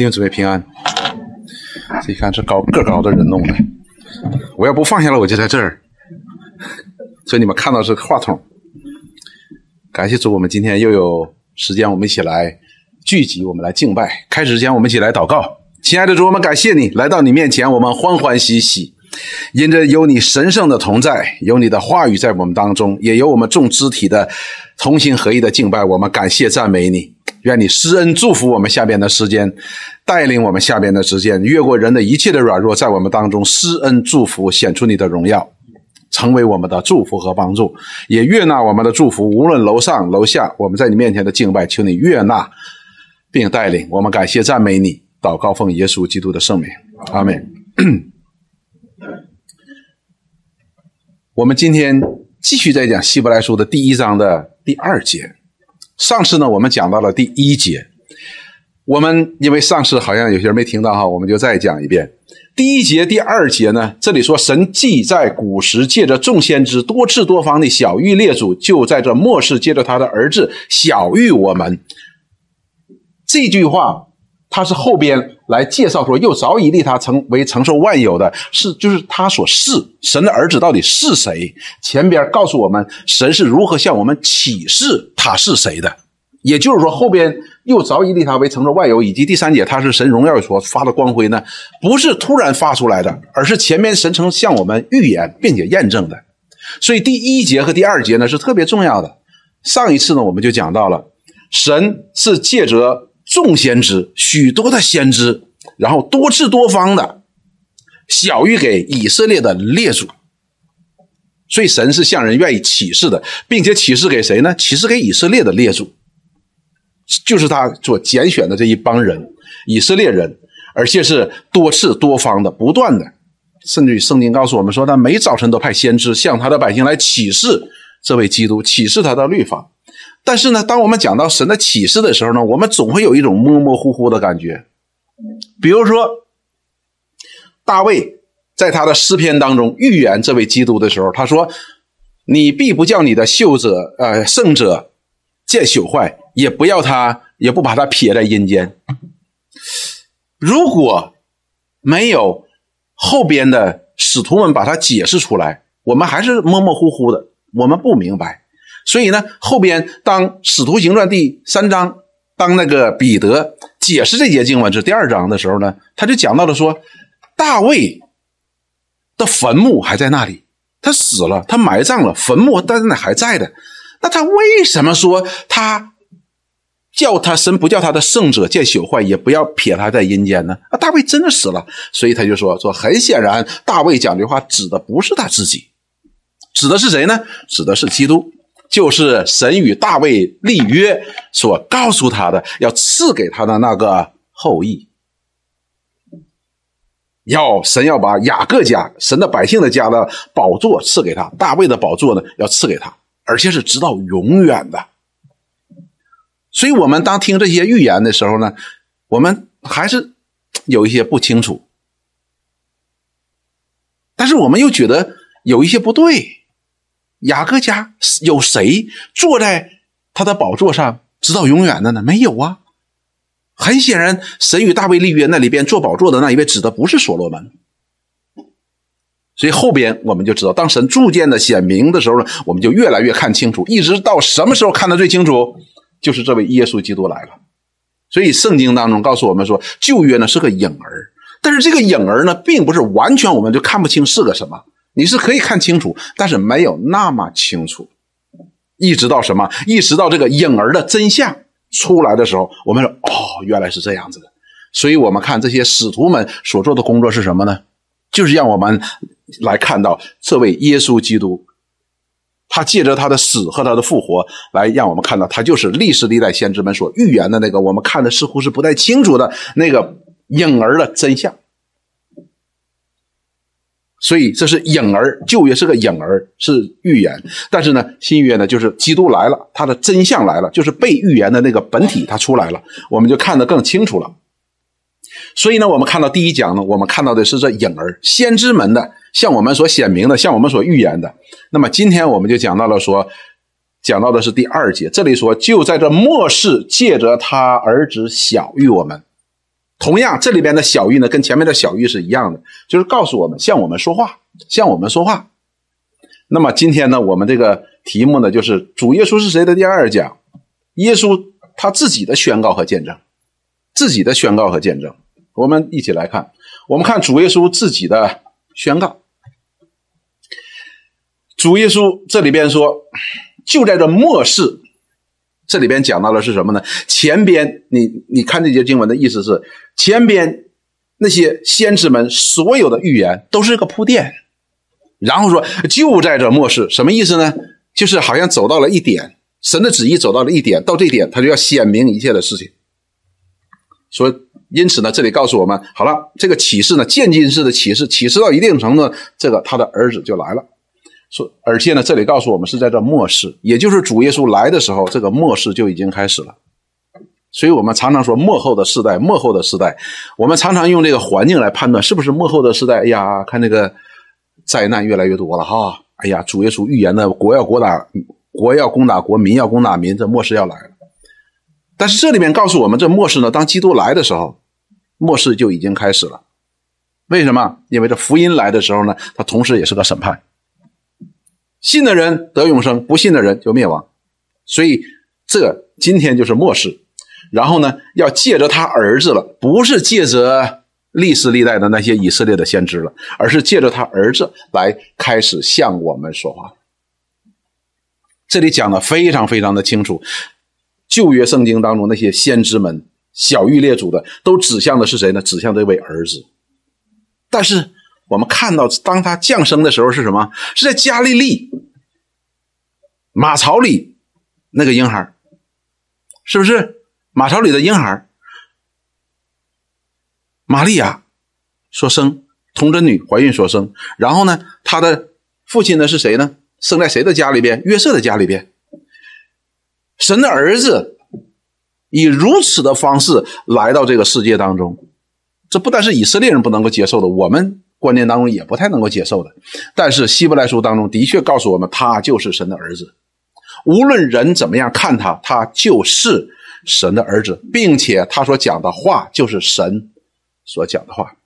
弟兄姊妹平安。这一看是高个高的人弄的，我要不放下来我就在这儿，所以你们看到是话筒。感谢主，我们今天又有时间，我们一起来聚集，我们来敬拜。开始之前，我们一起来祷告。亲爱的主，我们感谢你来到你面前，我们欢欢喜喜，因着有你神圣的同在，有你的话语在我们当中，也有我们众肢体的同心合一的敬拜。我们感谢赞美你。愿你施恩祝福我们下边的时间，带领我们下边的时间，越过人的一切的软弱，在我们当中施恩祝福，显出你的荣耀，成为我们的祝福和帮助，也悦纳我们的祝福。无论楼上楼下，我们在你面前的敬拜，求你悦纳并带领我们。感谢赞美你，祷告奉耶稣基督的圣名，阿门。我们今天继续在讲希伯来书的第一章的第二节。上次呢，我们讲到了第一节。我们因为上次好像有些人没听到哈，我们就再讲一遍。第一节、第二节呢，这里说神既在古时借着众先知多次多方的小玉列祖，就在这末世借着他的儿子小玉我们。这句话。它是后边来介绍说，又早已立他成为承受万有的，是就是他所是神的儿子到底是谁？前边告诉我们神是如何向我们启示他是谁的，也就是说后边又早已立他为承受万有，以及第三节他是神荣耀所发的光辉呢，不是突然发出来的，而是前面神曾向我们预言并且验证的。所以第一节和第二节呢是特别重要的。上一次呢我们就讲到了，神是借着。众先知，许多的先知，然后多次多方的小谕给以色列的列祖，所以神是向人愿意启示的，并且启示给谁呢？启示给以色列的列祖，就是他所拣选的这一帮人，以色列人，而且是多次多方的，不断的，甚至于圣经告诉我们说，他每早晨都派先知向他的百姓来启示这位基督，启示他的律法。但是呢，当我们讲到神的启示的时候呢，我们总会有一种模模糊糊的感觉。比如说，大卫在他的诗篇当中预言这位基督的时候，他说：“你必不叫你的秀者，呃，圣者见朽坏，也不要他，也不把他撇在阴间。”如果没有后边的使徒们把它解释出来，我们还是模模糊糊的，我们不明白。所以呢，后边当《使徒行传》第三章，当那个彼得解释这节经文是第二章的时候呢，他就讲到了说，大卫的坟墓还在那里，他死了，他埋葬了，坟墓但是那还在的。那他为什么说他叫他神不叫他的圣者见朽坏，也不要撇他在阴间呢？啊，大卫真的死了，所以他就说说，很显然，大卫讲这话指的不是他自己，指的是谁呢？指的是基督。就是神与大卫立约所告诉他的，要赐给他的那个后裔，要神要把雅各家神的百姓的家的宝座赐给他，大卫的宝座呢要赐给他，而且是直到永远的。所以，我们当听这些预言的时候呢，我们还是有一些不清楚，但是我们又觉得有一些不对。雅各家有谁坐在他的宝座上直到永远的呢？没有啊。很显然，神与大卫立约那里边坐宝座的那一位指的不是所罗门。所以后边我们就知道，当神逐渐的显明的时候呢，我们就越来越看清楚，一直到什么时候看得最清楚，就是这位耶稣基督来了。所以圣经当中告诉我们说，旧约呢是个影儿，但是这个影儿呢，并不是完全我们就看不清是个什么。你是可以看清楚，但是没有那么清楚。一直到什么？一直到这个影儿的真相出来的时候，我们说：“哦，原来是这样子的。”所以，我们看这些使徒们所做的工作是什么呢？就是让我们来看到这位耶稣基督，他借着他的死和他的复活，来让我们看到他就是历史历代先知们所预言的那个我们看的似乎是不太清楚的那个影儿的真相。所以这是影儿，旧约是个影儿，是预言。但是呢，新约呢，就是基督来了，他的真相来了，就是被预言的那个本体，他出来了，我们就看得更清楚了。所以呢，我们看到第一讲呢，我们看到的是这影儿，先知们的，向我们所显明的，向我们所预言的。那么今天我们就讲到了说，讲到的是第二节，这里说就在这末世，借着他儿子小谕我们。同样，这里边的小玉呢，跟前面的小玉是一样的，就是告诉我们向我们说话，向我们说话。那么今天呢，我们这个题目呢，就是主耶稣是谁的第二讲，耶稣他自己的宣告和见证，自己的宣告和见证。我们一起来看，我们看主耶稣自己的宣告。主耶稣这里边说，就在这末世。这里边讲到的是什么呢？前边你你看这节经文的意思是，前边那些先知们所有的预言都是个铺垫，然后说就在这末世，什么意思呢？就是好像走到了一点，神的旨意走到了一点，到这点他就要显明一切的事情。说因此呢，这里告诉我们，好了，这个启示呢，渐进式的启示，启示到一定程度，这个他的儿子就来了。说，而且呢，这里告诉我们是在这末世，也就是主耶稣来的时候，这个末世就已经开始了。所以我们常常说末后的世代，末后的世代，我们常常用这个环境来判断是不是末后的世代。哎呀，看这个灾难越来越多了哈！哎呀，主耶稣预言的国要国打国要攻打国，民要攻打民，这末世要来了。但是这里面告诉我们，这末世呢，当基督来的时候，末世就已经开始了。为什么？因为这福音来的时候呢，它同时也是个审判。信的人得永生，不信的人就灭亡。所以这今天就是末世。然后呢，要借着他儿子了，不是借着历史历代的那些以色列的先知了，而是借着他儿子来开始向我们说话。这里讲的非常非常的清楚，旧约圣经当中那些先知们小玉列祖的，都指向的是谁呢？指向这位儿子。但是。我们看到，当他降生的时候是什么？是在加利利马槽里那个婴孩，是不是马槽里的婴孩？玛利亚所生，童贞女怀孕所生。然后呢，他的父亲呢是谁呢？生在谁的家里边？约瑟的家里边。神的儿子以如此的方式来到这个世界当中，这不但是以色列人不能够接受的，我们。观念当中也不太能够接受的，但是希伯来书当中的确告诉我们，他就是神的儿子。无论人怎么样看他，他就是神的儿子，并且他所讲的话就是神所讲的话。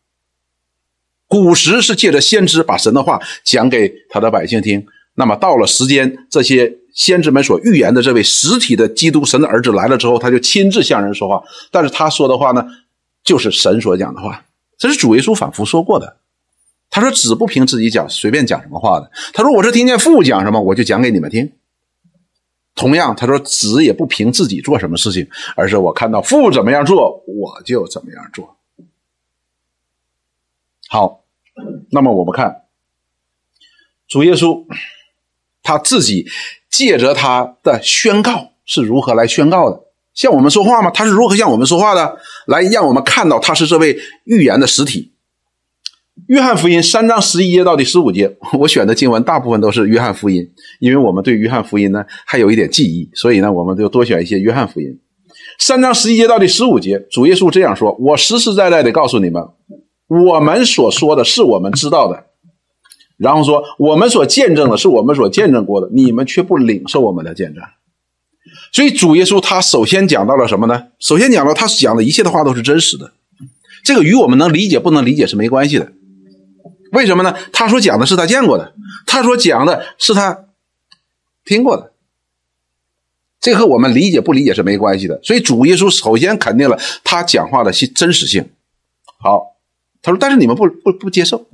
古时是借着先知把神的话讲给他的百姓听，那么到了时间，这些先知们所预言的这位实体的基督神的儿子来了之后，他就亲自向人说话。但是他说的话呢，就是神所讲的话，这是主耶稣反复说过的。他说：“子不凭自己讲，随便讲什么话的。他说：我是听见父讲什么，我就讲给你们听。同样，他说子也不凭自己做什么事情，而是我看到父怎么样做，我就怎么样做。好，那么我们看主耶稣他自己借着他的宣告是如何来宣告的，向我们说话吗？他是如何向我们说话的？来让我们看到他是这位预言的实体。”约翰福音三章十一节到第十五节，我选的经文大部分都是约翰福音，因为我们对约翰福音呢还有一点记忆，所以呢我们就多选一些约翰福音。三章十一节到第十五节，主耶稣这样说：“我实实在在的告诉你们，我们所说的是我们知道的，然后说我们所见证的是我们所见证过的，你们却不领受我们的见证。”所以主耶稣他首先讲到了什么呢？首先讲到他讲的一切的话都是真实的，这个与我们能理解不能理解是没关系的。为什么呢？他所讲的是他见过的，他所讲的是他听过的，这和我们理解不理解是没关系的。所以主耶稣首先肯定了他讲话的真实性。好，他说：“但是你们不不不接受。”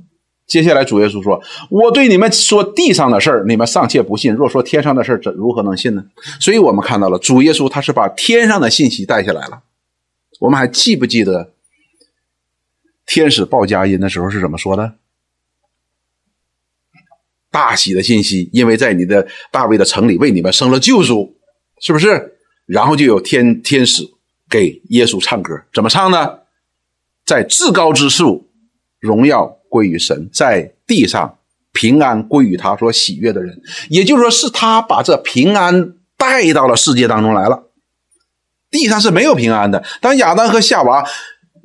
接下来主耶稣说：“我对你们说地上的事儿，你们尚且不信；若说天上的事儿，怎如何能信呢？”所以我们看到了主耶稣他是把天上的信息带下来了。我们还记不记得天使报佳音的时候是怎么说的？大喜的信息，因为在你的大卫的城里为你们生了救主，是不是？然后就有天天使给耶稣唱歌，怎么唱呢？在至高之处，荣耀归于神；在地上，平安归于他所喜悦的人。也就是说，是他把这平安带到了世界当中来了。地上是没有平安的。当亚当和夏娃。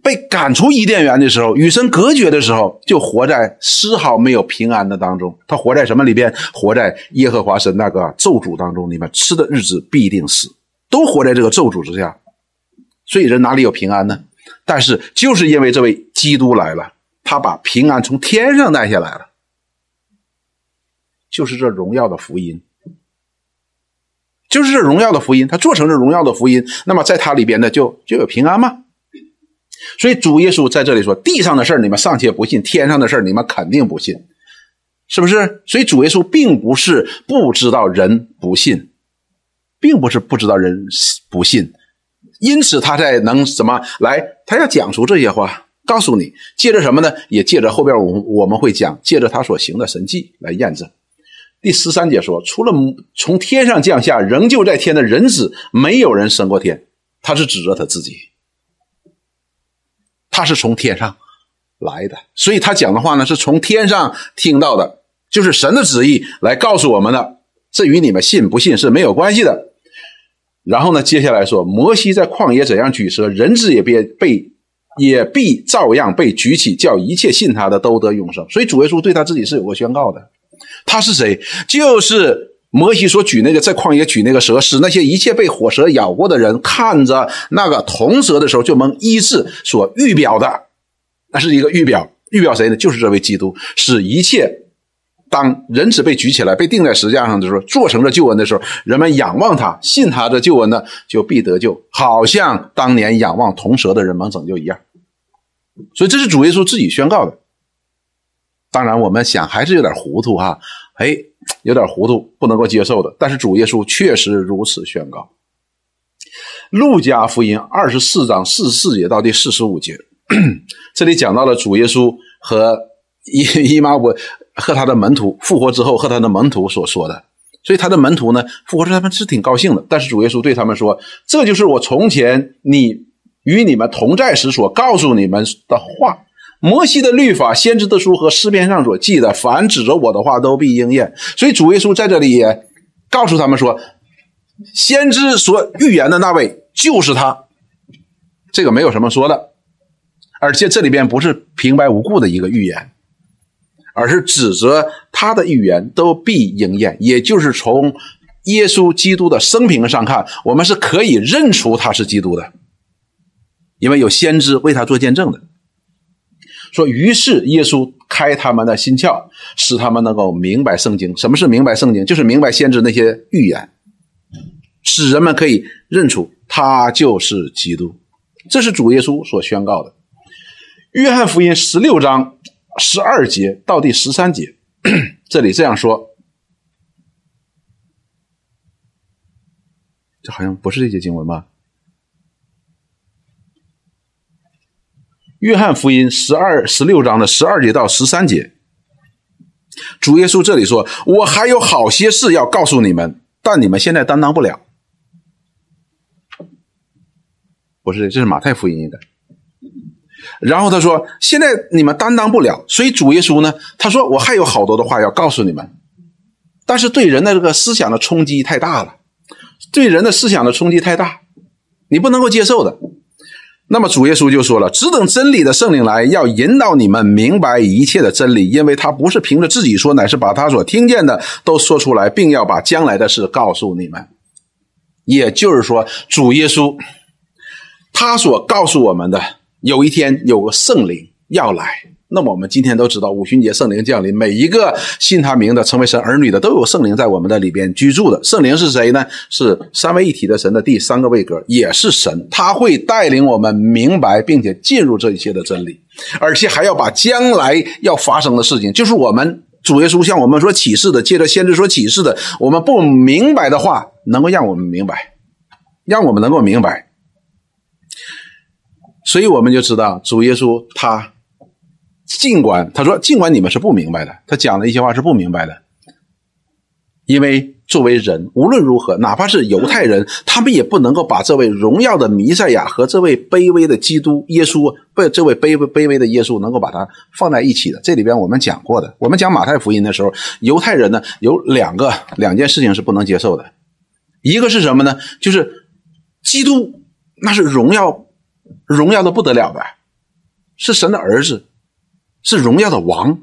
被赶出伊甸园的时候，与神隔绝的时候，就活在丝毫没有平安的当中。他活在什么里边？活在耶和华神那个咒诅当中。里面吃的日子必定死，都活在这个咒诅之下。所以人哪里有平安呢？但是就是因为这位基督来了，他把平安从天上带下来了，就是这荣耀的福音，就是这荣耀的福音，他做成这荣耀的福音，那么在他里边呢，就就有平安吗？所以主耶稣在这里说：“地上的事你们尚且不信，天上的事你们肯定不信，是不是？”所以主耶稣并不是不知道人不信，并不是不知道人不信，因此他才能什么来？他要讲出这些话，告诉你，借着什么呢？也借着后边我我们会讲，借着他所行的神迹来验证。第十三节说：“除了从天上降下，仍旧在天的人子，没有人升过天。”他是指着他自己。他是从天上来的，所以他讲的话呢，是从天上听到的，就是神的旨意来告诉我们的。这与你们信不信是没有关系的。然后呢，接下来说，摩西在旷野怎样举蛇，人子也别被也必照样被举起，叫一切信他的都得永生。所以主耶稣对他自己是有个宣告的。他是谁？就是摩西所举那个在旷野举那个蛇，使那些一切被火蛇咬过的人看着那个铜蛇的时候就能医治。所预表的，那是一个预表，预表谁呢？就是这位基督，使一切当人子被举起来、被钉在石架上的时候，做成了救恩的时候，人们仰望他、信他的救恩呢，就必得救，好像当年仰望铜蛇的人们拯救一样。所以这是主耶稣自己宣告的。当然，我们想还是有点糊涂哈，哎，有点糊涂，不能够接受的。但是主耶稣确实如此宣告。路加福音二十四章四十四节到第四十五节，这里讲到了主耶稣和伊伊玛我和他的门徒复活之后和他的门徒所说的。所以他的门徒呢，复活之后他们是挺高兴的。但是主耶稣对他们说：“这就是我从前你与你们同在时所告诉你们的话。”摩西的律法、先知的书和诗篇上所记的，凡指着我的话都必应验。所以主耶稣在这里也告诉他们说，先知所预言的那位就是他，这个没有什么说的。而且这里边不是平白无故的一个预言，而是指责他的预言都必应验。也就是从耶稣基督的生平上看，我们是可以认出他是基督的，因为有先知为他做见证的。说，于是耶稣开他们的心窍，使他们能够明白圣经。什么是明白圣经？就是明白先知那些预言，使人们可以认出他就是基督。这是主耶稣所宣告的。约翰福音十六章十二节到第十三节，这里这样说。这好像不是这些经文吧？约翰福音十二、十六章的十二节到十三节，主耶稣这里说：“我还有好些事要告诉你们，但你们现在担当不了。”不是，这是马太福音的。然后他说：“现在你们担当不了，所以主耶稣呢，他说我还有好多的话要告诉你们，但是对人的这个思想的冲击太大了，对人的思想的冲击太大，你不能够接受的。”那么主耶稣就说了：“只等真理的圣灵来，要引导你们明白一切的真理，因为他不是凭着自己说，乃是把他所听见的都说出来，并要把将来的事告诉你们。”也就是说，主耶稣他所告诉我们的，有一天有个圣灵要来。那么我们今天都知道，五旬节圣灵降临，每一个信他名的、成为神儿女的，都有圣灵在我们的里边居住的。圣灵是谁呢？是三位一体的神的第三个位格，也是神。他会带领我们明白，并且进入这一切的真理，而且还要把将来要发生的事情，就是我们主耶稣向我们所启示的，借着先知所启示的，我们不明白的话，能够让我们明白，让我们能够明白。所以我们就知道，主耶稣他。尽管他说，尽管你们是不明白的，他讲的一些话是不明白的，因为作为人，无论如何，哪怕是犹太人，他们也不能够把这位荣耀的弥赛亚和这位卑微的基督耶稣，不，这位卑微卑微的耶稣，能够把它放在一起的。这里边我们讲过的，我们讲马太福音的时候，犹太人呢有两个两件事情是不能接受的，一个是什么呢？就是基督那是荣耀荣耀的不得了的，是神的儿子。是荣耀的王，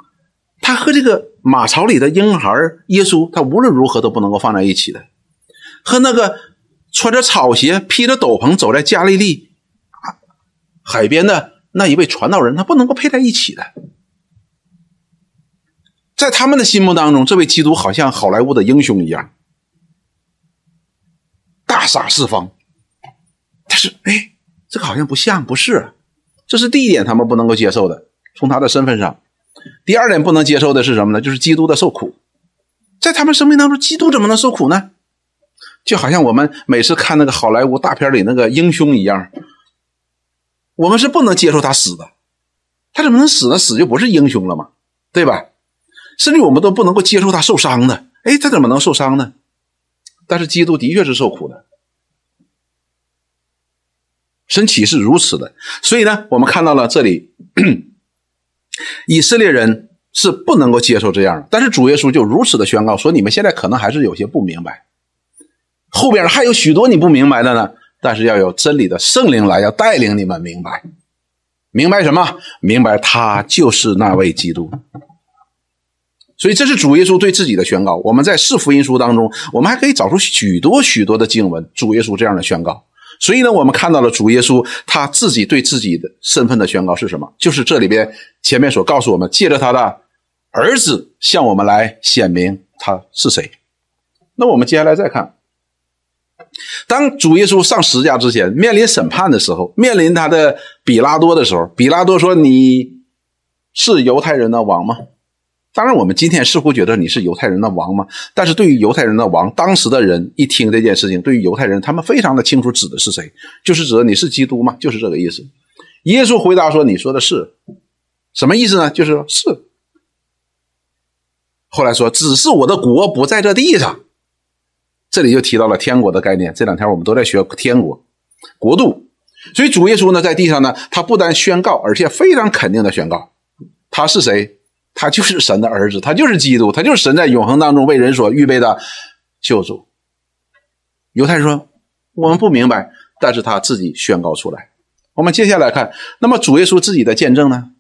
他和这个马槽里的婴孩耶稣，他无论如何都不能够放在一起的。和那个穿着草鞋、披着斗篷走在加利利，海边的那一位传道人，他不能够配在一起的。在他们的心目当中，这位基督好像好莱坞的英雄一样，大杀四方。但是，哎，这个好像不像，不是。这是第一点，他们不能够接受的，从他的身份上。第二点不能接受的是什么呢？就是基督的受苦。在他们生命当中，基督怎么能受苦呢？就好像我们每次看那个好莱坞大片里那个英雄一样，我们是不能接受他死的。他怎么能死呢？死就不是英雄了吗？对吧？甚至我们都不能够接受他受伤的。哎，他怎么能受伤呢？但是基督的确是受苦的。神启是如此的，所以呢，我们看到了这里，以色列人。是不能够接受这样的，但是主耶稣就如此的宣告说：“你们现在可能还是有些不明白，后边还有许多你不明白的呢。但是要有真理的圣灵来，要带领你们明白，明白什么？明白他就是那位基督。所以这是主耶稣对自己的宣告。我们在四福音书当中，我们还可以找出许多许多的经文，主耶稣这样的宣告。所以呢，我们看到了主耶稣他自己对自己的身份的宣告是什么？就是这里边前面所告诉我们，借着他的。儿子向我们来显明他是谁。那我们接下来再看，当主耶稣上十字架之前，面临审判的时候，面临他的比拉多的时候，比拉多说：“你是犹太人的王吗？”当然，我们今天似乎觉得你是犹太人的王吗？但是对于犹太人的王，当时的人一听这件事情，对于犹太人，他们非常的清楚指的是谁，就是指的你是基督吗？就是这个意思。耶稣回答说：“你说的是什么意思呢？就是说是。”后来说，只是我的国不在这地上，这里就提到了天国的概念。这两天我们都在学天国、国度，所以主耶稣呢，在地上呢，他不但宣告，而且非常肯定的宣告，他是谁？他就是神的儿子，他就是基督，他就是神在永恒当中为人所预备的救主。犹太人说我们不明白，但是他自己宣告出来。我们接下来看，那么主耶稣自己的见证呢？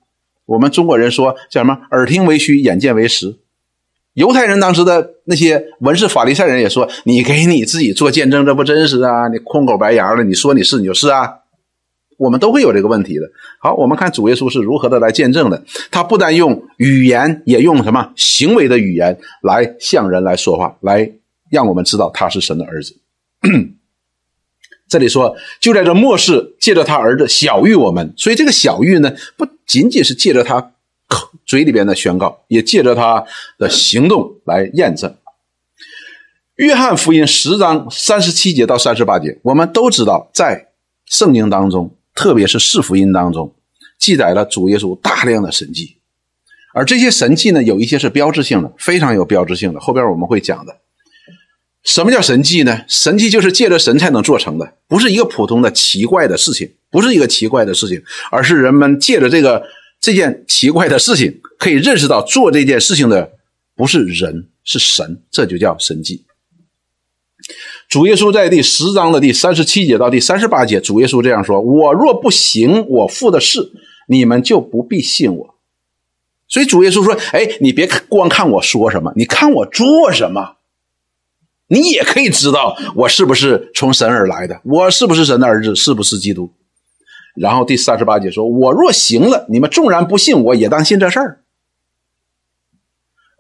我们中国人说叫什么？耳听为虚，眼见为实。犹太人当时的那些文士法利赛人也说：“你给你自己做见证，这不真实啊！你空口白牙的，你说你是你就是啊！”我们都会有这个问题的。好，我们看主耶稣是如何的来见证的。他不但用语言，也用什么行为的语言来向人来说话，来让我们知道他是神的儿子。这里说，就在这末世，借着他儿子小谕我们。所以这个小谕呢，不仅仅是借着他口。嘴里边的宣告，也借着他的行动来验证。约翰福音十章三十七节到三十八节，我们都知道，在圣经当中，特别是四福音当中，记载了主耶稣大量的神迹。而这些神迹呢，有一些是标志性的，非常有标志性的。后边我们会讲的。什么叫神迹呢？神迹就是借着神才能做成的，不是一个普通的奇怪的事情，不是一个奇怪的事情，而是人们借着这个。这件奇怪的事情，可以认识到做这件事情的不是人，是神，这就叫神迹。主耶稣在第十章的第三十七节到第三十八节，主耶稣这样说：“我若不行我父的事，你们就不必信我。”所以主耶稣说：“哎，你别光看我说什么，你看我做什么，你也可以知道我是不是从神而来的，我是不是神的儿子，是不是基督。”然后第三十八节说：“我若行了，你们纵然不信，我也当信这事儿。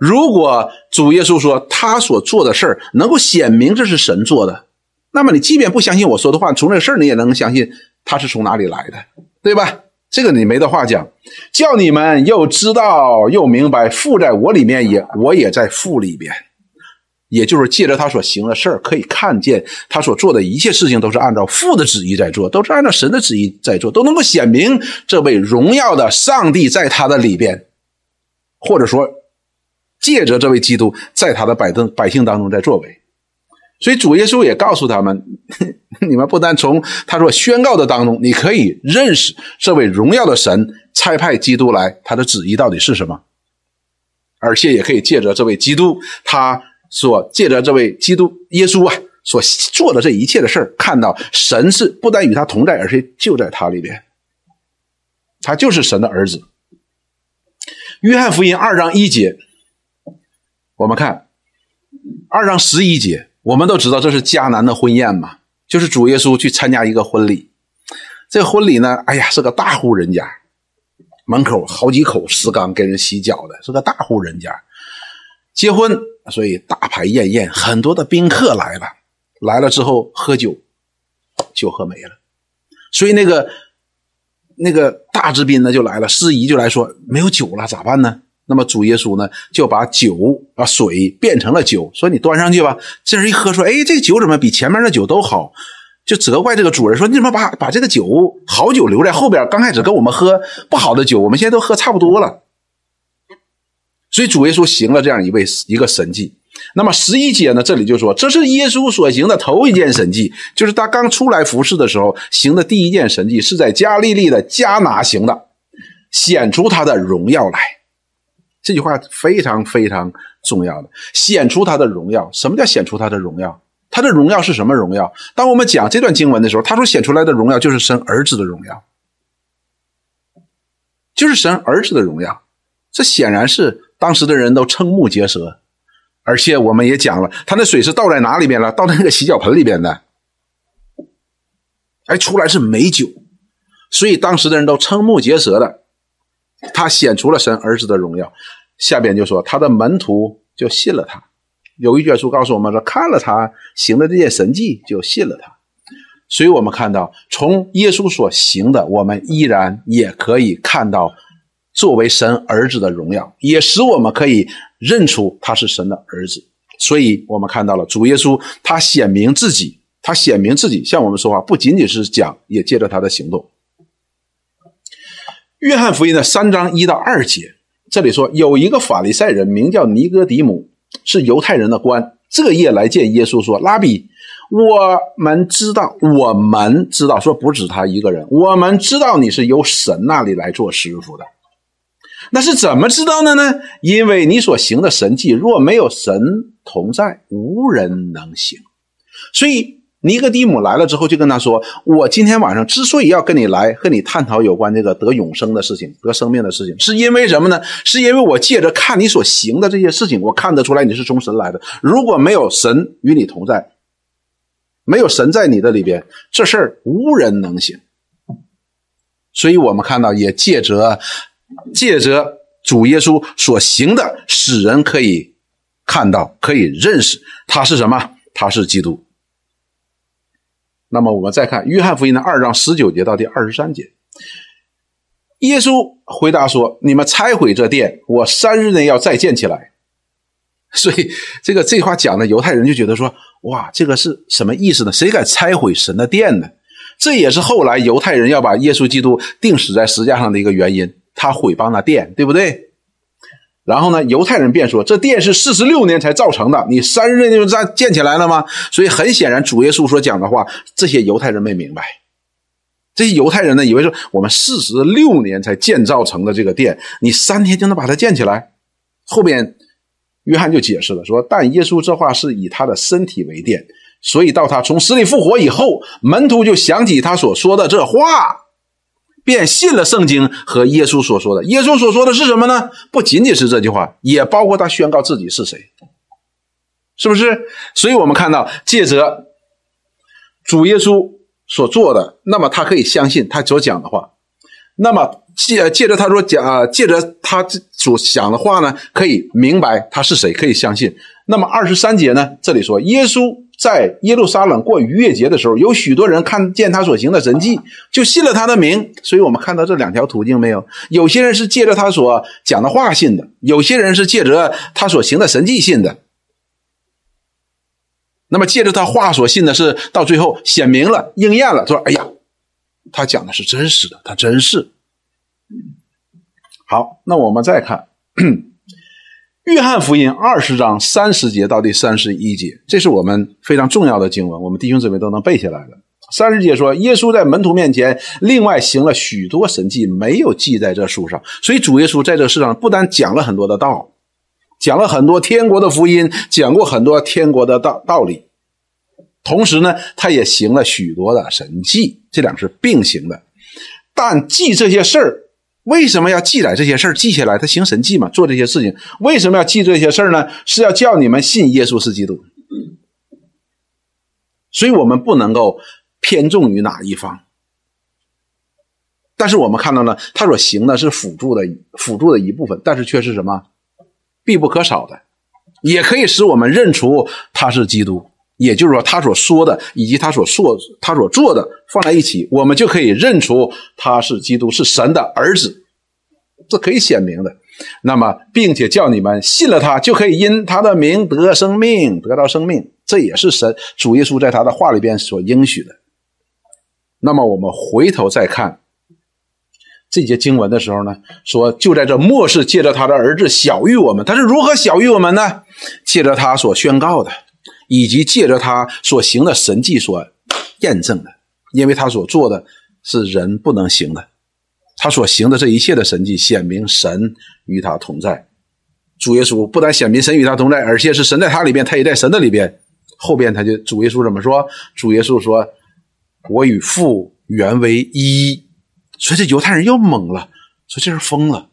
如果主耶稣说他所做的事儿能够显明这是神做的，那么你即便不相信我说的话，从这事儿你也能相信他是从哪里来的，对吧？这个你没得话讲。叫你们又知道又明白，父在我里面，也我也在父里边。”也就是借着他所行的事儿，可以看见他所做的一切事情都是按照父的旨意在做，都是按照神的旨意在做，都能够显明这位荣耀的上帝在他的里边，或者说借着这位基督在他的百登百姓当中在作为。所以主耶稣也告诉他们：你们不但从他所宣告的当中，你可以认识这位荣耀的神差派基督来，他的旨意到底是什么，而且也可以借着这位基督他。所借着这位基督耶稣啊所做的这一切的事儿，看到神是不但与他同在，而且就在他里边，他就是神的儿子。约翰福音二章一节，我们看二章十一节，我们都知道这是迦南的婚宴嘛，就是主耶稣去参加一个婚礼，这婚礼呢，哎呀，是个大户人家，门口好几口石缸给人洗脚的，是个大户人家。结婚，所以大排宴宴，很多的宾客来了，来了之后喝酒，酒喝没了，所以那个那个大之宾呢就来了，司仪就来说没有酒了，咋办呢？那么主耶稣呢就把酒啊水变成了酒，说你端上去吧。这人一喝说，哎，这个酒怎么比前面的酒都好？就责怪这个主人说：“你怎么把把这个酒好酒留在后边？刚开始跟我们喝不好的酒，我们现在都喝差不多了。”所以主耶稣行了这样一位一个神迹。那么十一节呢，这里就说这是耶稣所行的头一件神迹，就是他刚出来服侍的时候行的第一件神迹，是在加利利的迦拿行的，显出他的荣耀来。这句话非常非常重要的，显出他的荣耀。什么叫显出他的荣耀？他的荣耀是什么荣耀？当我们讲这段经文的时候，他说显出来的荣耀就是神儿子的荣耀，就是神儿子的荣耀。这显然是当时的人都瞠目结舌，而且我们也讲了，他那水是倒在哪里边了？倒在那个洗脚盆里边的，哎，出来是美酒，所以当时的人都瞠目结舌的。他显出了神儿子的荣耀，下边就说他的门徒就信了他。有一卷书告诉我们说，看了他行的这些神迹，就信了他。所以，我们看到从耶稣所行的，我们依然也可以看到作为神儿子的荣耀，也使我们可以认出他是神的儿子。所以我们看到了主耶稣，他显明自己，他显明自己向我们说话，不仅仅是讲，也借着他的行动。约翰福音的三章一到二节，这里说有一个法利赛人名叫尼哥底母。是犹太人的官，这夜来见耶稣说：“拉比，我们知道，我们知道，说不止他一个人，我们知道你是由神那里来做师傅的。那是怎么知道的呢？因为你所行的神迹，若没有神同在，无人能行。所以。”尼哥底母来了之后，就跟他说：“我今天晚上之所以要跟你来，和你探讨有关这个得永生的事情、得生命的事情，是因为什么呢？是因为我借着看你所行的这些事情，我看得出来你是从神来的。如果没有神与你同在，没有神在你的里边，这事儿无人能行。所以，我们看到也借着借着主耶稣所行的，使人可以看到，可以认识他是什么？他是基督。”那么我们再看约翰福音的二章十九节到第二十三节，耶稣回答说：“你们拆毁这殿，我三日内要再建起来。”所以这个这话讲的犹太人就觉得说：“哇，这个是什么意思呢？谁敢拆毁神的殿呢？”这也是后来犹太人要把耶稣基督钉死在石架上的一个原因，他毁谤了殿，对不对？然后呢，犹太人便说：“这殿是四十六年才造成的，你三日内就建建起来了吗？”所以很显然，主耶稣所讲的话，这些犹太人没明白。这些犹太人呢，以为说我们四十六年才建造成的这个殿，你三天就能把它建起来？后边约翰就解释了说：“但耶稣这话是以他的身体为殿，所以到他从死里复活以后，门徒就想起他所说的这话。”便信了圣经和耶稣所说的。耶稣所说的是什么呢？不仅仅是这句话，也包括他宣告自己是谁，是不是？所以我们看到，借着主耶稣所做的，那么他可以相信他所讲的话。那么借借着他说讲，借着他所讲的话呢，可以明白他是谁，可以相信。那么二十三节呢？这里说耶稣。在耶路撒冷过逾越节的时候，有许多人看见他所行的神迹，就信了他的名。所以，我们看到这两条途径没有？有些人是借着他所讲的话信的，有些人是借着他所行的神迹信的。那么，借着他话所信的是，到最后显明了、应验了，说：“哎呀，他讲的是真实的，他真是。”好，那我们再看。约翰福音二十章三十节到第三十一节，这是我们非常重要的经文，我们弟兄姊妹都能背下来的。三十节说，耶稣在门徒面前另外行了许多神迹，没有记在这书上。所以主耶稣在这世上不单讲了很多的道，讲了很多天国的福音，讲过很多天国的道道理，同时呢，他也行了许多的神迹，这两是并行的。但记这些事儿。为什么要记载这些事儿？记下来，他行神迹嘛，做这些事情。为什么要记这些事儿呢？是要叫你们信耶稣是基督。所以，我们不能够偏重于哪一方。但是我们看到呢，他所行的是辅助的辅助的一部分，但是却是什么必不可少的，也可以使我们认出他是基督。也就是说，他所说的以及他所说他所做的放在一起，我们就可以认出他是基督，是神的儿子，这可以显明的。那么，并且叫你们信了他，就可以因他的名得生命，得到生命。这也是神主耶稣在他的话里边所应许的。那么，我们回头再看这节经文的时候呢，说就在这末世，借着他的儿子小于我们，他是如何小于我们呢？借着他所宣告的。以及借着他所行的神迹所验证的，因为他所做的是人不能行的，他所行的这一切的神迹显明神与他同在。主耶稣不但显明神与他同在，而且是神在他里边，他也在神的里边。后边他就主耶稣怎么说？主耶稣说：“我与父原为一。”所以这犹太人又懵了，说这是疯了。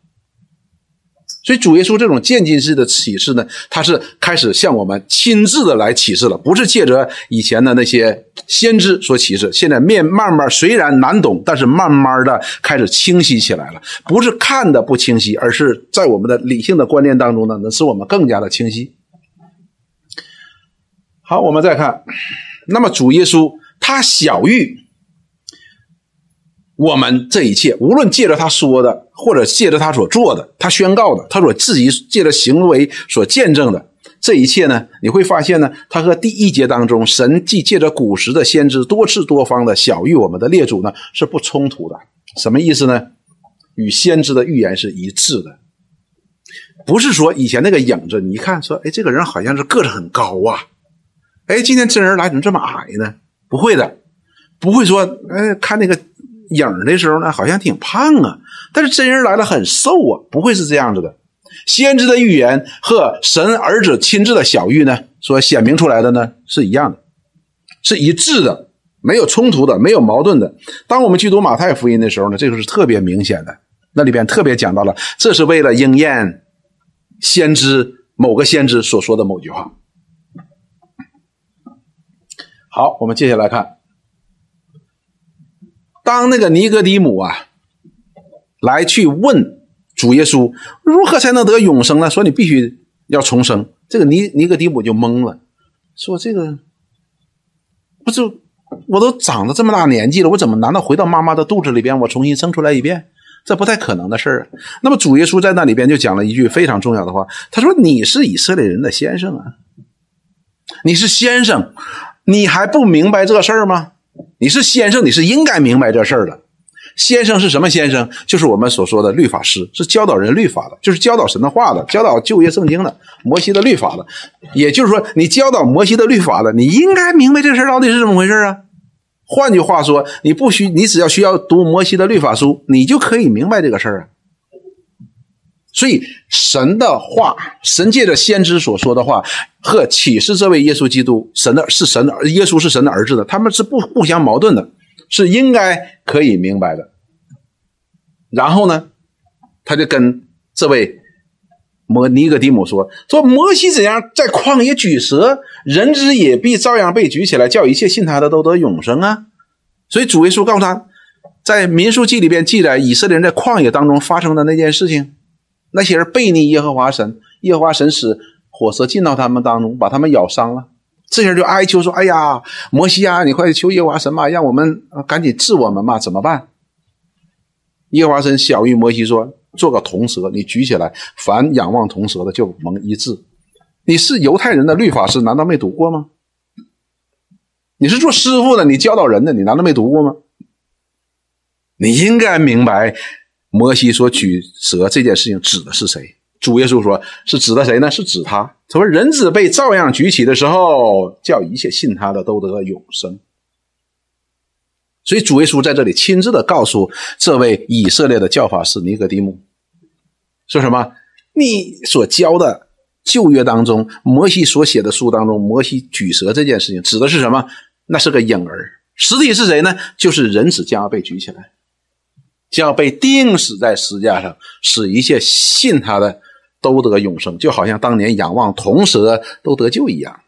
所以主耶稣这种渐进式的启示呢，他是开始向我们亲自的来启示了，不是借着以前的那些先知所启示。现在面慢慢虽然难懂，但是慢慢的开始清晰起来了。不是看的不清晰，而是在我们的理性的观念当中呢，能使我们更加的清晰。好，我们再看，那么主耶稣他小玉。我们这一切，无论借着他说的，或者借着他所做的，他宣告的，他所自己借着行为所见证的这一切呢，你会发现呢，他和第一节当中神既借着古时的先知多次多方的小谕我们的列祖呢，是不冲突的。什么意思呢？与先知的预言是一致的，不是说以前那个影子，你一看说，哎，这个人好像是个子很高啊，哎，今天真人来怎么这么矮呢？不会的，不会说，哎，看那个。影的时候呢，好像挺胖啊，但是真人来了很瘦啊，不会是这样子的。先知的预言和神儿子亲自的小玉呢，所显明出来的呢是一样的，是一致的，没有冲突的，没有矛盾的。当我们去读马太福音的时候呢，这个是特别明显的，那里边特别讲到了，这是为了应验先知某个先知所说的某句话。好，我们接下来看。当那个尼格底姆啊，来去问主耶稣如何才能得永生呢？说你必须要重生。这个尼尼格底姆就懵了，说这个不是我都长了这么大年纪了，我怎么难道回到妈妈的肚子里边，我重新生出来一遍？这不太可能的事儿。那么主耶稣在那里边就讲了一句非常重要的话，他说：“你是以色列人的先生啊，你是先生，你还不明白这事儿吗？”你是先生，你是应该明白这事儿的。先生是什么先生？就是我们所说的律法师，是教导人律法的，就是教导神的话的，教导旧约圣经的，摩西的律法的。也就是说，你教导摩西的律法的，你应该明白这事儿到底是怎么回事啊？换句话说，你不需，你只要需要读摩西的律法书，你就可以明白这个事儿啊。所以，神的话，神借着先知所说的话和启示这位耶稣基督，神的是神的，耶稣是神的儿子的，他们是不互相矛盾的，是应该可以明白的。然后呢，他就跟这位摩尼格迪姆说：“说摩西怎样在旷野举蛇，人之也必照样被举起来，叫一切信他的都得永生啊。”所以主耶稣告诉他，在民数记里边记载以色列人在旷野当中发生的那件事情。那些人背逆耶和华神，耶和华神使火蛇进到他们当中，把他们咬伤了。这些人就哀求说：“哎呀，摩西啊，你快求耶和华神嘛，让我们赶紧治我们嘛，怎么办？”耶和华神小谕摩西说：“做个铜蛇，你举起来，凡仰望铜蛇的就蒙医治。”你是犹太人的律法师，难道没读过吗？你是做师傅的，你教导人的，你难道没读过吗？你应该明白。摩西所举蛇这件事情指的是谁？主耶稣说是指的谁呢？是指他。他说人子被照样举起的时候，叫一切信他的都得永生。所以主耶稣在这里亲自的告诉这位以色列的教法师尼格底姆，说什么？你所教的旧约当中，摩西所写的书当中，摩西举蛇这件事情指的是什么？那是个影儿，实体是谁呢？就是人子将要被举起来。将要被钉死在石架上，使一切信他的都得永生，就好像当年仰望铜蛇都得救一样。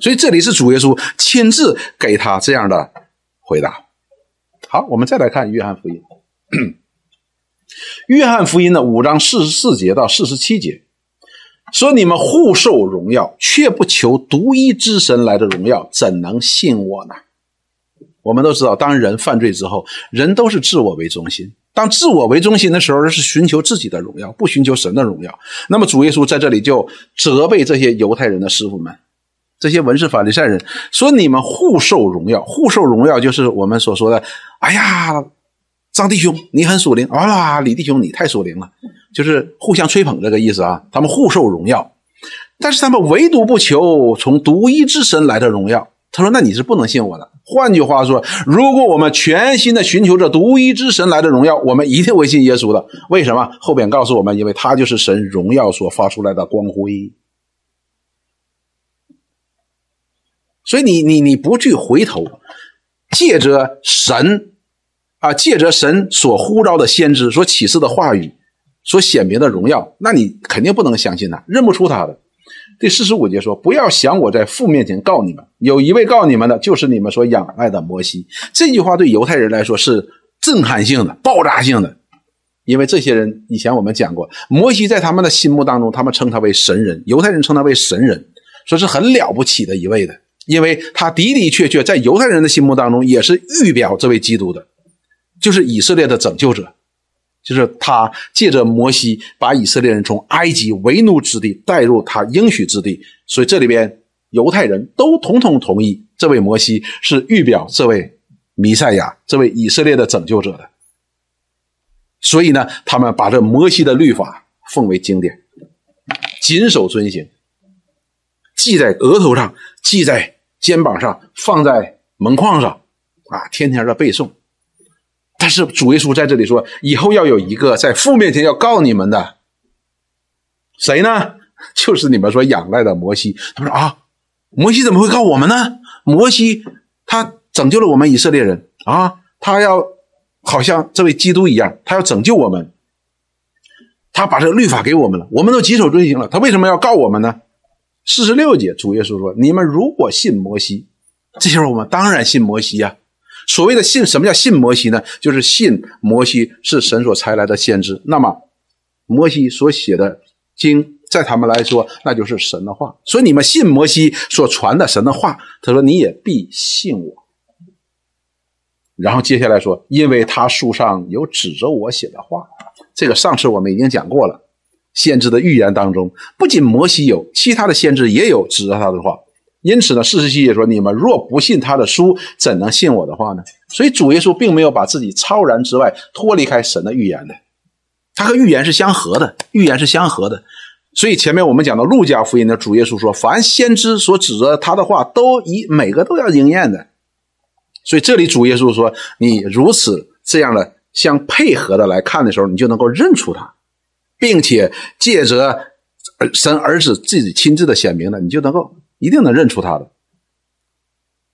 所以这里是主耶稣亲自给他这样的回答。好，我们再来看约翰福音。约翰福音的五章四十四节到四十七节说：“你们互受荣耀，却不求独一之神来的荣耀，怎能信我呢？”我们都知道，当人犯罪之后，人都是自我为中心。当自我为中心的时候，是寻求自己的荣耀，不寻求神的荣耀。那么主耶稣在这里就责备这些犹太人的师傅们，这些文士法利赛人，说你们互受荣耀，互受荣耀就是我们所说的，哎呀，张弟兄你很属灵啊，李弟兄你太属灵了，就是互相吹捧这个意思啊。他们互受荣耀，但是他们唯独不求从独一之神来的荣耀。他说：“那你是不能信我的。换句话说，如果我们全心的寻求着独一之神来的荣耀，我们一定会信耶稣的。为什么？后边告诉我们，因为他就是神荣耀所发出来的光辉。所以你你你不去回头，借着神啊，借着神所呼召的先知所启示的话语，所显明的荣耀，那你肯定不能相信他，认不出他的。”第四十五节说：“不要想我在父面前告你们，有一位告你们的，就是你们所仰爱的摩西。”这句话对犹太人来说是震撼性的、爆炸性的，因为这些人以前我们讲过，摩西在他们的心目当中，他们称他为神人，犹太人称他为神人，说是很了不起的一位的，因为他的的确确在犹太人的心目当中也是预表这位基督的，就是以色列的拯救者。就是他借着摩西把以色列人从埃及为奴之地带入他应许之地，所以这里边犹太人都统统同意这位摩西是预表这位弥赛亚，这位以色列的拯救者的。所以呢，他们把这摩西的律法奉为经典，谨守遵行，记在额头上，记在肩膀上，放在门框上，啊，天天的背诵。但是主耶稣在这里说，以后要有一个在父面前要告你们的，谁呢？就是你们说仰赖的摩西。他说啊，摩西怎么会告我们呢？摩西他拯救了我们以色列人啊，他要好像这位基督一样，他要拯救我们，他把这个律法给我们了，我们都谨守遵行了，他为什么要告我们呢？四十六节，主耶稣说，你们如果信摩西，这就是我们当然信摩西呀。所谓的信，什么叫信摩西呢？就是信摩西是神所差来的先知。那么，摩西所写的经，在他们来说，那就是神的话。所以你们信摩西所传的神的话，他说你也必信我。然后接下来说，因为他书上有指着我写的话，这个上次我们已经讲过了。先知的预言当中，不仅摩西有，其他的先知也有指着他的话。因此呢，四十七节说：“你们若不信他的书，怎能信我的话呢？”所以主耶稣并没有把自己超然之外，脱离开神的预言的，他和预言是相合的，预言是相合的。所以前面我们讲到路加福音的主耶稣说：“凡先知所指着他的话，都以每个都要应验的。”所以这里主耶稣说：“你如此这样的相配合的来看的时候，你就能够认出他，并且借着神儿子自己亲自的显明了，你就能够。”一定能认出他的。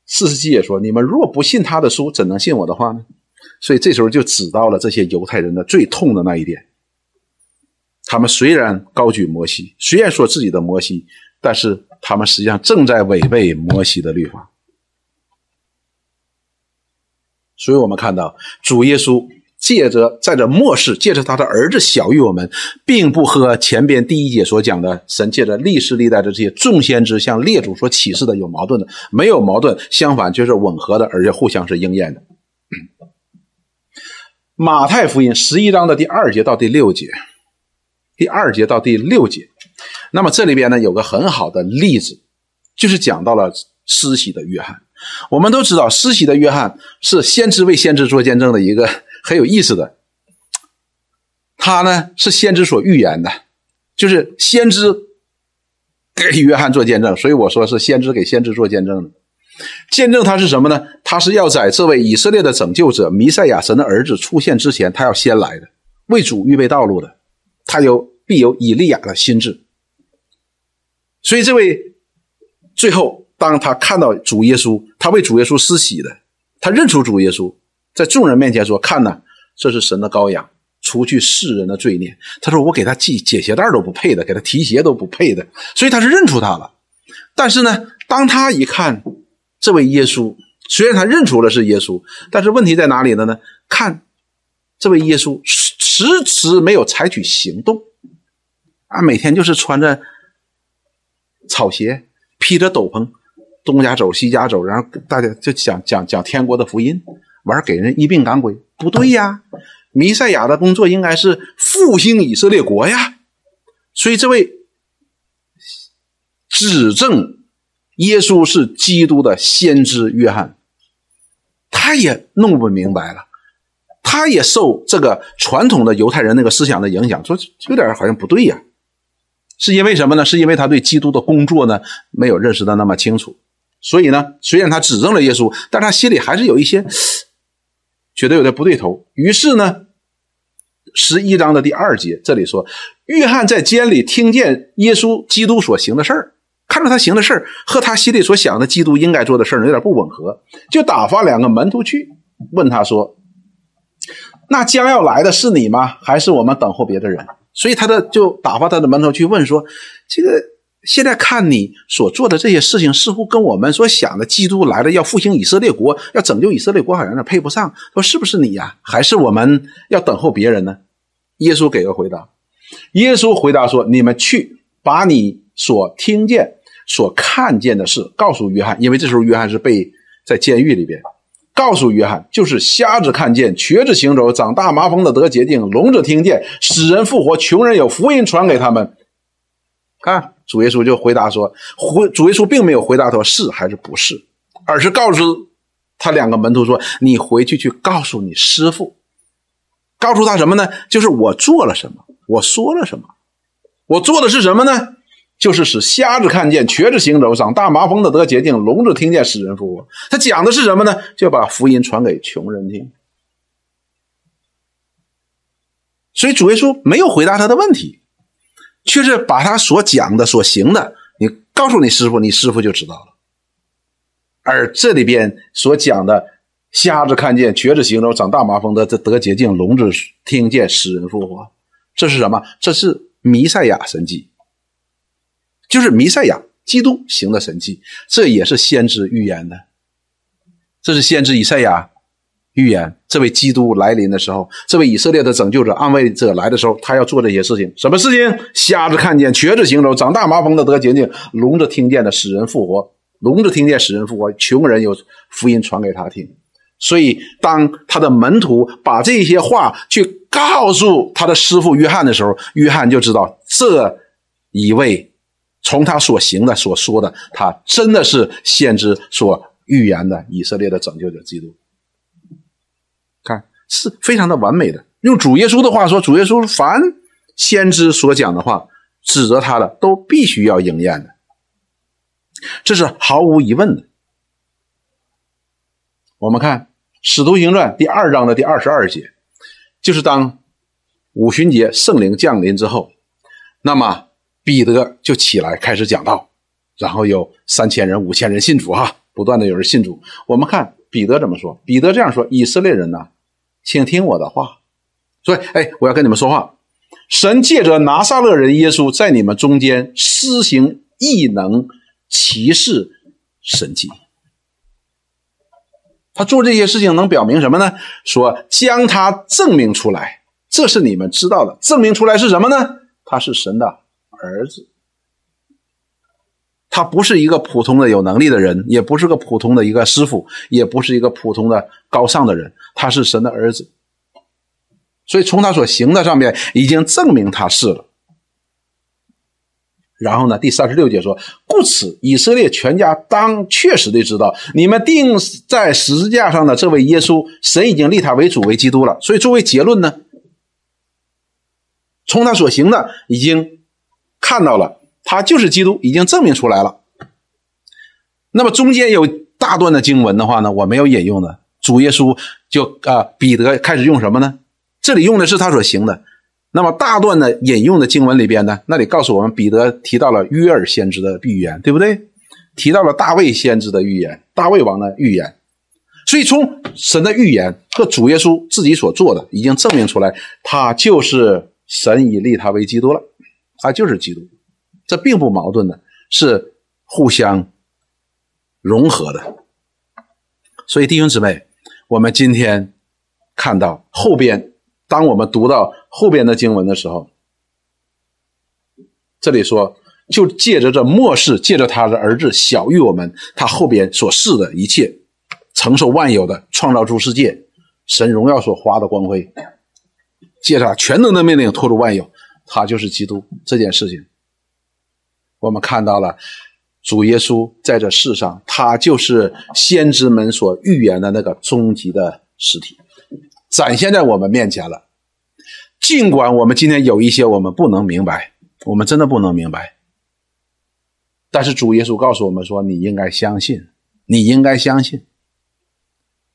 四十七也说：“你们若不信他的书，怎能信我的话呢？”所以这时候就指到了这些犹太人的最痛的那一点。他们虽然高举摩西，虽然说自己的摩西，但是他们实际上正在违背摩西的律法。所以我们看到主耶稣。借着在这末世，借着他的儿子小于我们，并不和前边第一节所讲的神借着历史历代的这些众先知向列祖所启示的有矛盾的，没有矛盾，相反就是吻合的，而且互相是应验的。马太福音十一章的第二节到第六节，第二节到第六节，那么这里边呢有个很好的例子，就是讲到了施洗的约翰。我们都知道，施洗的约翰是先知为先知做见证的一个。很有意思的，他呢是先知所预言的，就是先知给约翰做见证，所以我说是先知给先知做见证的。见证他是什么呢？他是要在这位以色列的拯救者弥赛亚神的儿子出现之前，他要先来的，为主预备道路的。他有必有以利亚的心智。所以这位最后，当他看到主耶稣，他为主耶稣施洗的，他认出主耶稣。在众人面前说：“看呐，这是神的羔羊，除去世人的罪孽。”他说：“我给他系解鞋带都不配的，给他提鞋都不配的。”所以他是认出他了。但是呢，当他一看这位耶稣，虽然他认出了是耶稣，但是问题在哪里了呢？看这位耶稣迟迟没有采取行动，啊，每天就是穿着草鞋，披着斗篷，东家走西家走，然后大家就讲讲讲天国的福音，完给人一病赶鬼，不对呀！弥赛亚的工作应该是复兴以色列国呀，所以这位指证耶稣是基督的先知约翰，他也弄不明白了，他也受这个传统的犹太人那个思想的影响，说有点好像不对呀，是因为什么呢？是因为他对基督的工作呢没有认识的那么清楚，所以呢，虽然他指证了耶稣，但他心里还是有一些。觉得有点不对头，于是呢，十一章的第二节这里说，约翰在监里听见耶稣基督所行的事儿，看着他行的事儿和他心里所想的基督应该做的事儿有点不吻合，就打发两个门徒去问他说：“那将要来的是你吗？还是我们等候别的人？”所以他的就打发他的门徒去问说：“这个。”现在看你所做的这些事情，似乎跟我们所想的基督来了要复兴以色列国、要拯救以色列国，好像有点配不上。说是不是你呀？还是我们要等候别人呢？耶稣给个回答。耶稣回答说：“你们去把你所听见、所看见的事告诉约翰，因为这时候约翰是被在监狱里边。告诉约翰，就是瞎子看见、瘸子行走、长大麻风的得洁净、聋子听见、死人复活、穷人有福音传给他们。看。”主耶稣就回答说：“回主耶稣并没有回答他是还是不是，而是告诉他两个门徒说：‘你回去去告诉你师傅，告诉他什么呢？就是我做了什么，我说了什么，我做的是什么呢？就是使瞎子看见，瘸子行走，长大麻风的得洁净，聋子听见，死人复活。他讲的是什么呢？就把福音传给穷人听。所以主耶稣没有回答他的问题。”却是把他所讲的、所行的，你告诉你师傅，你师傅就知道了。而这里边所讲的，瞎子看见，瘸子行走，长大麻风的这得洁净，聋子听见，死人复活，这是什么？这是弥赛亚神迹，就是弥赛亚基督行的神迹，这也是先知预言的，这是先知以赛亚。预言这位基督来临的时候，这位以色列的拯救者、安慰者来的时候，他要做这些事情。什么事情？瞎子看见，瘸子行走，长大麻风的得洁净，聋子听见的使人复活，聋子听见使人复活，穷人有福音传给他听。所以，当他的门徒把这些话去告诉他的师傅约翰的时候，约翰就知道这一位从他所行的、所说的，他真的是先知所预言的以色列的拯救者基督。是非常的完美的。用主耶稣的话说，主耶稣凡先知所讲的话，指责他的，都必须要应验的，这是毫无疑问的。我们看《使徒行传》第二章的第二十二节，就是当五旬节圣灵降临之后，那么彼得就起来开始讲道，然后有三千人、五千人信主，哈，不断的有人信主。我们看彼得怎么说？彼得这样说：“以色列人呐。”请听我的话，所以，哎，我要跟你们说话。神借着拿撒勒人耶稣在你们中间施行异能、奇事、神迹。他做这些事情能表明什么呢？说将他证明出来，这是你们知道的。证明出来是什么呢？他是神的儿子。他不是一个普通的有能力的人，也不是个普通的一个师傅，也不是一个普通的高尚的人。他是神的儿子，所以从他所行的上面已经证明他是了。然后呢，第三十六节说：“故此，以色列全家当确实的知道，你们钉在十字架上的这位耶稣，神已经立他为主为基督了。所以作为结论呢，从他所行的已经看到了。”他就是基督，已经证明出来了。那么中间有大段的经文的话呢，我没有引用的。主耶稣就啊，彼得开始用什么呢？这里用的是他所行的。那么大段的引用的经文里边呢，那里告诉我们，彼得提到了约尔先知的预言，对不对？提到了大卫先知的预言，大卫王的预言。所以从神的预言和主耶稣自己所做的，已经证明出来，他就是神已立他为基督了，他就是基督。这并不矛盾的，是互相融合的。所以弟兄姊妹，我们今天看到后边当我们读到后边的经文的时候，这里说，就借着这末世，借着他的儿子小于我们，他后边所示的一切，承受万有的，创造出世界，神荣耀所发的光辉，借着全能的命令托住万有，他就是基督这件事情，我们看到了主耶稣在这世上，他就是先知们所预言的那个终极的实体，展现在我们面前了。尽管我们今天有一些我们不能明白。我们真的不能明白，但是主耶稣告诉我们说：“你应该相信，你应该相信。”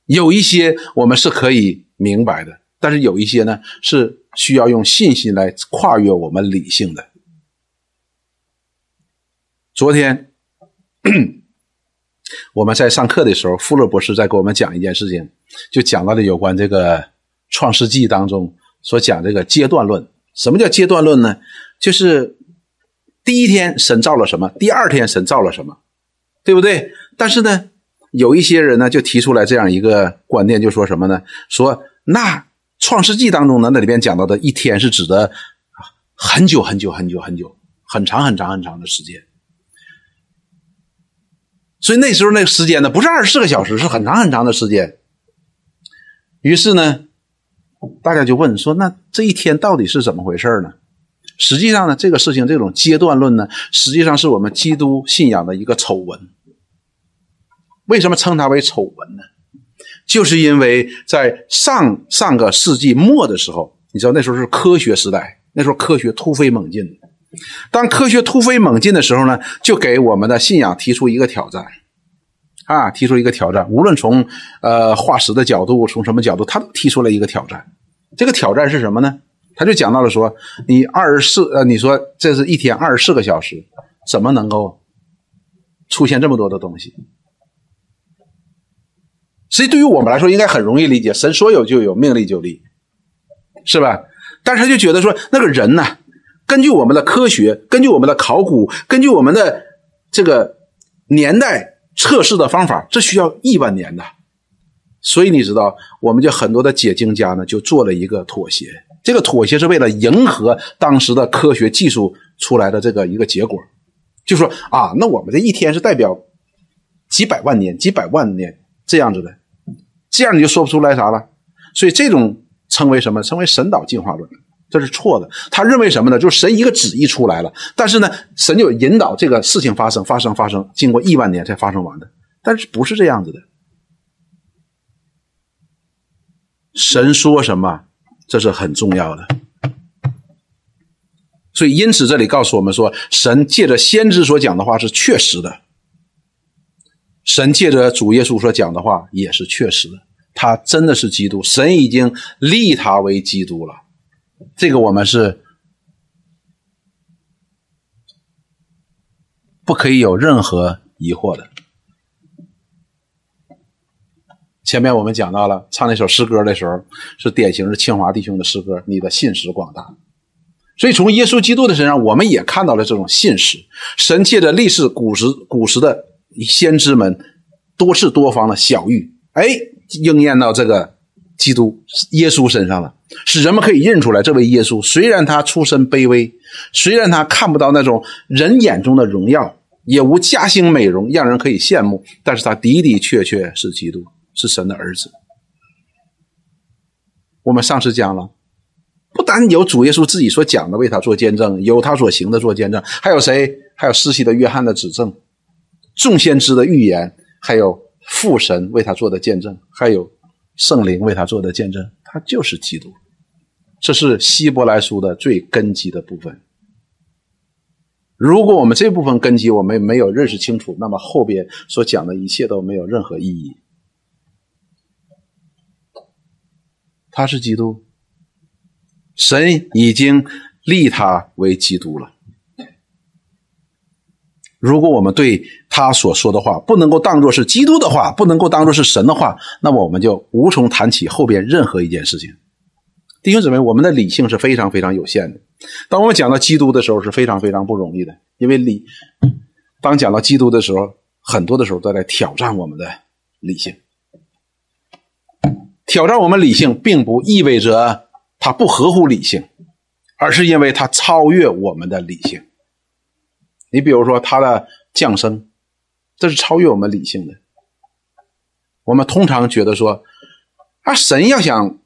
有一些我们是可以明白的，但是有一些呢是需要用信心来跨越我们理性的。昨天 我们在上课的时候，富勒博士在给我们讲一件事情，就讲到了有关这个《创世纪》当中所讲这个阶段论。什么叫阶段论呢？就是第一天神造了什么，第二天神造了什么，对不对？但是呢，有一些人呢就提出来这样一个观念，就说什么呢？说那创世纪当中呢，那里边讲到的一天是指的很久很久很久很久很长很长很长的时间，所以那时候那个时间呢不是二十四个小时，是很长很长的时间。于是呢，大家就问说，那这一天到底是怎么回事呢？实际上呢，这个事情这种阶段论呢，实际上是我们基督信仰的一个丑闻。为什么称它为丑闻呢？就是因为在上上个世纪末的时候，你知道那时候是科学时代，那时候科学突飞猛进。当科学突飞猛进的时候呢，就给我们的信仰提出一个挑战，啊，提出一个挑战。无论从呃化石的角度，从什么角度，他都提出了一个挑战。这个挑战是什么呢？他就讲到了说，你二十四呃，你说这是一天二十四个小时，怎么能够出现这么多的东西？实际对于我们来说，应该很容易理解，神说有就有，命立就立，是吧？但是他就觉得说，那个人呢，根据我们的科学，根据我们的考古，根据我们的这个年代测试的方法，这需要亿万年的，所以你知道，我们就很多的解经家呢，就做了一个妥协。这个妥协是为了迎合当时的科学技术出来的这个一个结果，就说啊，那我们这一天是代表几百万年、几百万年这样子的，这样你就说不出来啥了。所以这种称为什么？称为神导进化论，这是错的。他认为什么呢？就是神一个旨意出来了，但是呢，神就引导这个事情发生、发生、发生，经过亿万年才发生完的。但是不是这样子的？神说什么？这是很重要的，所以因此这里告诉我们说，神借着先知所讲的话是确实的，神借着主耶稣所讲的话也是确实的，他真的是基督，神已经立他为基督了，这个我们是不可以有任何疑惑的。前面我们讲到了唱那首诗歌的时候，是典型的清华弟兄的诗歌。你的信实广大，所以从耶稣基督的身上，我们也看到了这种信实。神借着历史古时古时的先知们多次多方的小谕，哎，应验到这个基督耶稣身上了，使人们可以认出来，这位耶稣虽然他出身卑微，虽然他看不到那种人眼中的荣耀，也无家兴美容让人可以羡慕，但是他的的确确是基督。是神的儿子。我们上次讲了，不单有主耶稣自己所讲的为他做见证，有他所行的做见证，还有谁？还有世袭的约翰的指证，众先知的预言，还有父神为他做的见证，还有圣灵为他做的见证。他就是基督。这是希伯来书的最根基的部分。如果我们这部分根基我们没有认识清楚，那么后边所讲的一切都没有任何意义。他是基督，神已经立他为基督了。如果我们对他所说的话不能够当作是基督的话，不能够当作是神的话，那么我们就无从谈起后边任何一件事情。弟兄姊妹，我们的理性是非常非常有限的。当我们讲到基督的时候，是非常非常不容易的，因为理当讲到基督的时候，很多的时候都在挑战我们的理性。挑战我们理性，并不意味着它不合乎理性，而是因为它超越我们的理性。你比如说，他的降生，这是超越我们理性的。我们通常觉得说，啊，神要想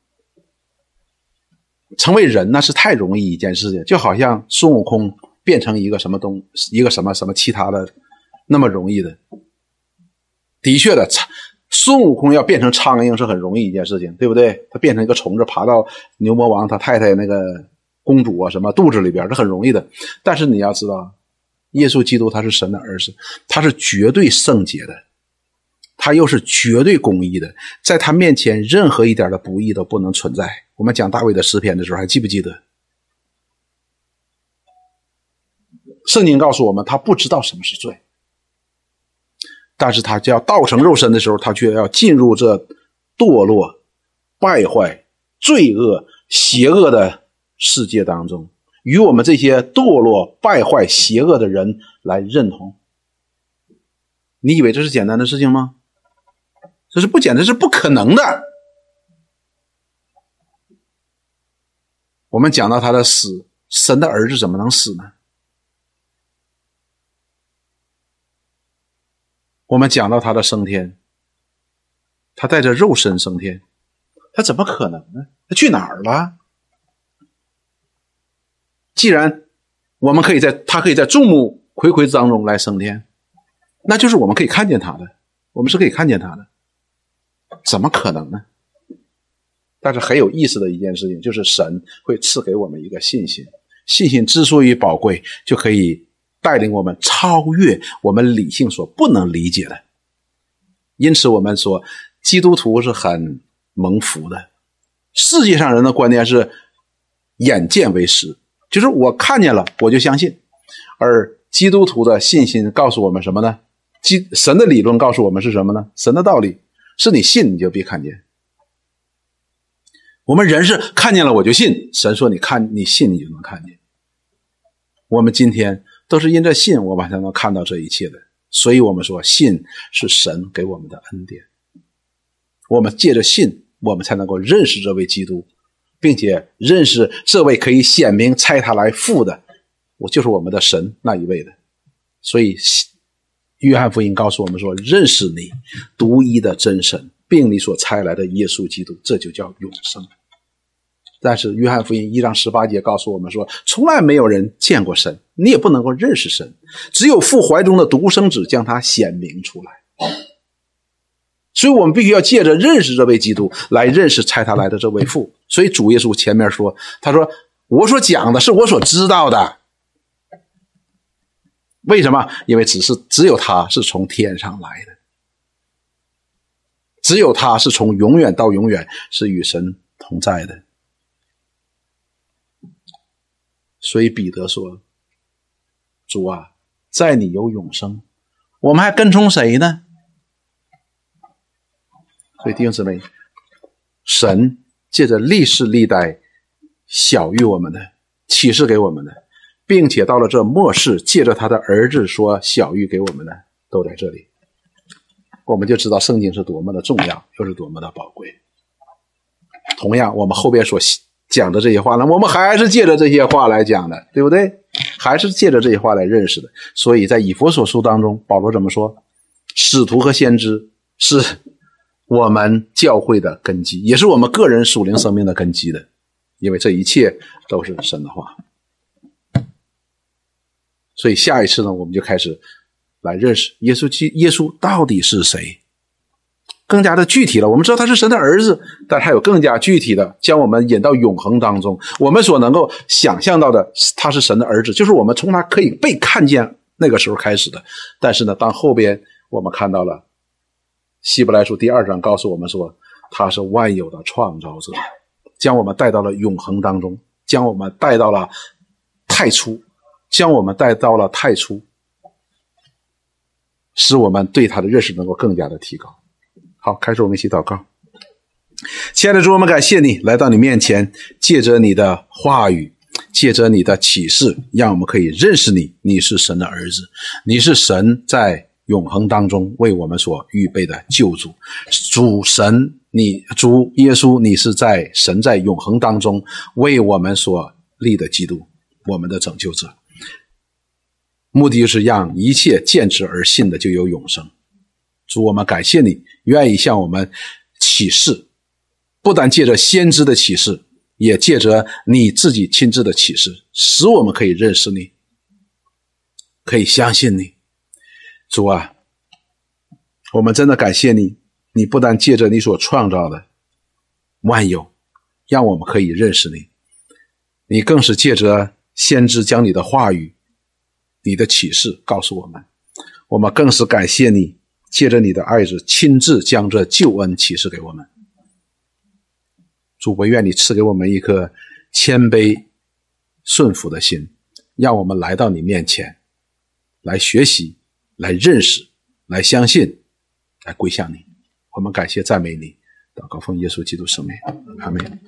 成为人，那是太容易一件事情，就好像孙悟空变成一个什么东，一个什么什么其他的，那么容易的。的确的，孙悟空要变成苍蝇是很容易一件事情，对不对？他变成一个虫子，爬到牛魔王他太太那个公主啊什么肚子里边，是很容易的。但是你要知道。耶稣基督他是神的儿子，他是绝对圣洁的，他又是绝对公义的，在他面前任何一点的不义都不能存在。我们讲大卫的诗篇的时候，还记不记得？圣经告诉我们，他不知道什么是罪，但是他就要道成肉身的时候，他却要进入这堕落、败坏、罪恶、邪恶的世界当中。与我们这些堕落、败坏、邪恶的人来认同，你以为这是简单的事情吗？这是不简单，是不可能的。我们讲到他的死，神的儿子怎么能死呢？我们讲到他的升天，他带着肉身升天，他怎么可能呢？他去哪儿了？既然我们可以在他可以在众目睽睽当中来升天，那就是我们可以看见他的，我们是可以看见他的，怎么可能呢？但是很有意思的一件事情就是，神会赐给我们一个信心，信心之所以宝贵，就可以带领我们超越我们理性所不能理解的。因此，我们说基督徒是很蒙福的。世界上人的观念是眼见为实。就是我看见了，我就相信。而基督徒的信心告诉我们什么呢？基神的理论告诉我们是什么呢？神的道理是你信你就必看见。我们人是看见了我就信，神说你看你信你就能看见。我们今天都是因着信，我们才能看到这一切的。所以我们说信是神给我们的恩典。我们借着信，我们才能够认识这位基督。并且认识这位可以显明差他来父的，我就是我们的神那一位的。所以，约翰福音告诉我们说：认识你独一的真神，并你所差来的耶稣基督，这就叫永生。但是，约翰福音一章十八节告诉我们说：从来没有人见过神，你也不能够认识神，只有父怀中的独生子将他显明出来。所以我们必须要借着认识这位基督，来认识差他来的这位父。所以主耶稣前面说：“他说我所讲的是我所知道的。为什么？因为只是只有他是从天上来的，只有他是从永远到永远是与神同在的。所以彼得说：‘主啊，在你有永生，我们还跟从谁呢？’”所以弟兄姊妹，神借着历世历代小玉我们的启示给我们的，并且到了这末世，借着他的儿子说小玉给我们的，都在这里，我们就知道圣经是多么的重要，又是多么的宝贵。同样，我们后边所讲的这些话呢，我们还是借着这些话来讲的，对不对？还是借着这些话来认识的。所以在以佛所书当中，保罗怎么说？使徒和先知是。我们教会的根基，也是我们个人属灵生命的根基的，因为这一切都是神的话。所以下一次呢，我们就开始来认识耶稣基耶稣到底是谁，更加的具体了。我们知道他是神的儿子，但还有更加具体的，将我们引到永恒当中。我们所能够想象到的，他是神的儿子，就是我们从他可以被看见那个时候开始的。但是呢，当后边我们看到了。希伯来书第二章告诉我们说，他是万有的创造者，将我们带到了永恒当中，将我们带到了太初，将我们带到了太初，使我们对他的认识能够更加的提高。好，开始我们一起祷告。亲爱的主，我们感谢你来到你面前，借着你的话语，借着你的启示，让我们可以认识你。你是神的儿子，你是神在。永恒当中为我们所预备的救主，主神你主耶稣，你是在神在永恒当中为我们所立的基督，我们的拯救者。目的是让一切见之而信的就有永生。主，我们感谢你，愿意向我们启示，不但借着先知的启示，也借着你自己亲自的启示，使我们可以认识你，可以相信你。主啊，我们真的感谢你，你不但借着你所创造的万有，让我们可以认识你，你更是借着先知将你的话语。你的启示告诉我们，我们更是感谢你，借着你的爱子亲自将这救恩启示给我们。主，我愿你赐给我们一颗谦卑顺服的心，让我们来到你面前，来学习，来认识、来相信、来归向你。我们感谢赞美你，祷告奉耶稣基督圣名，阿门。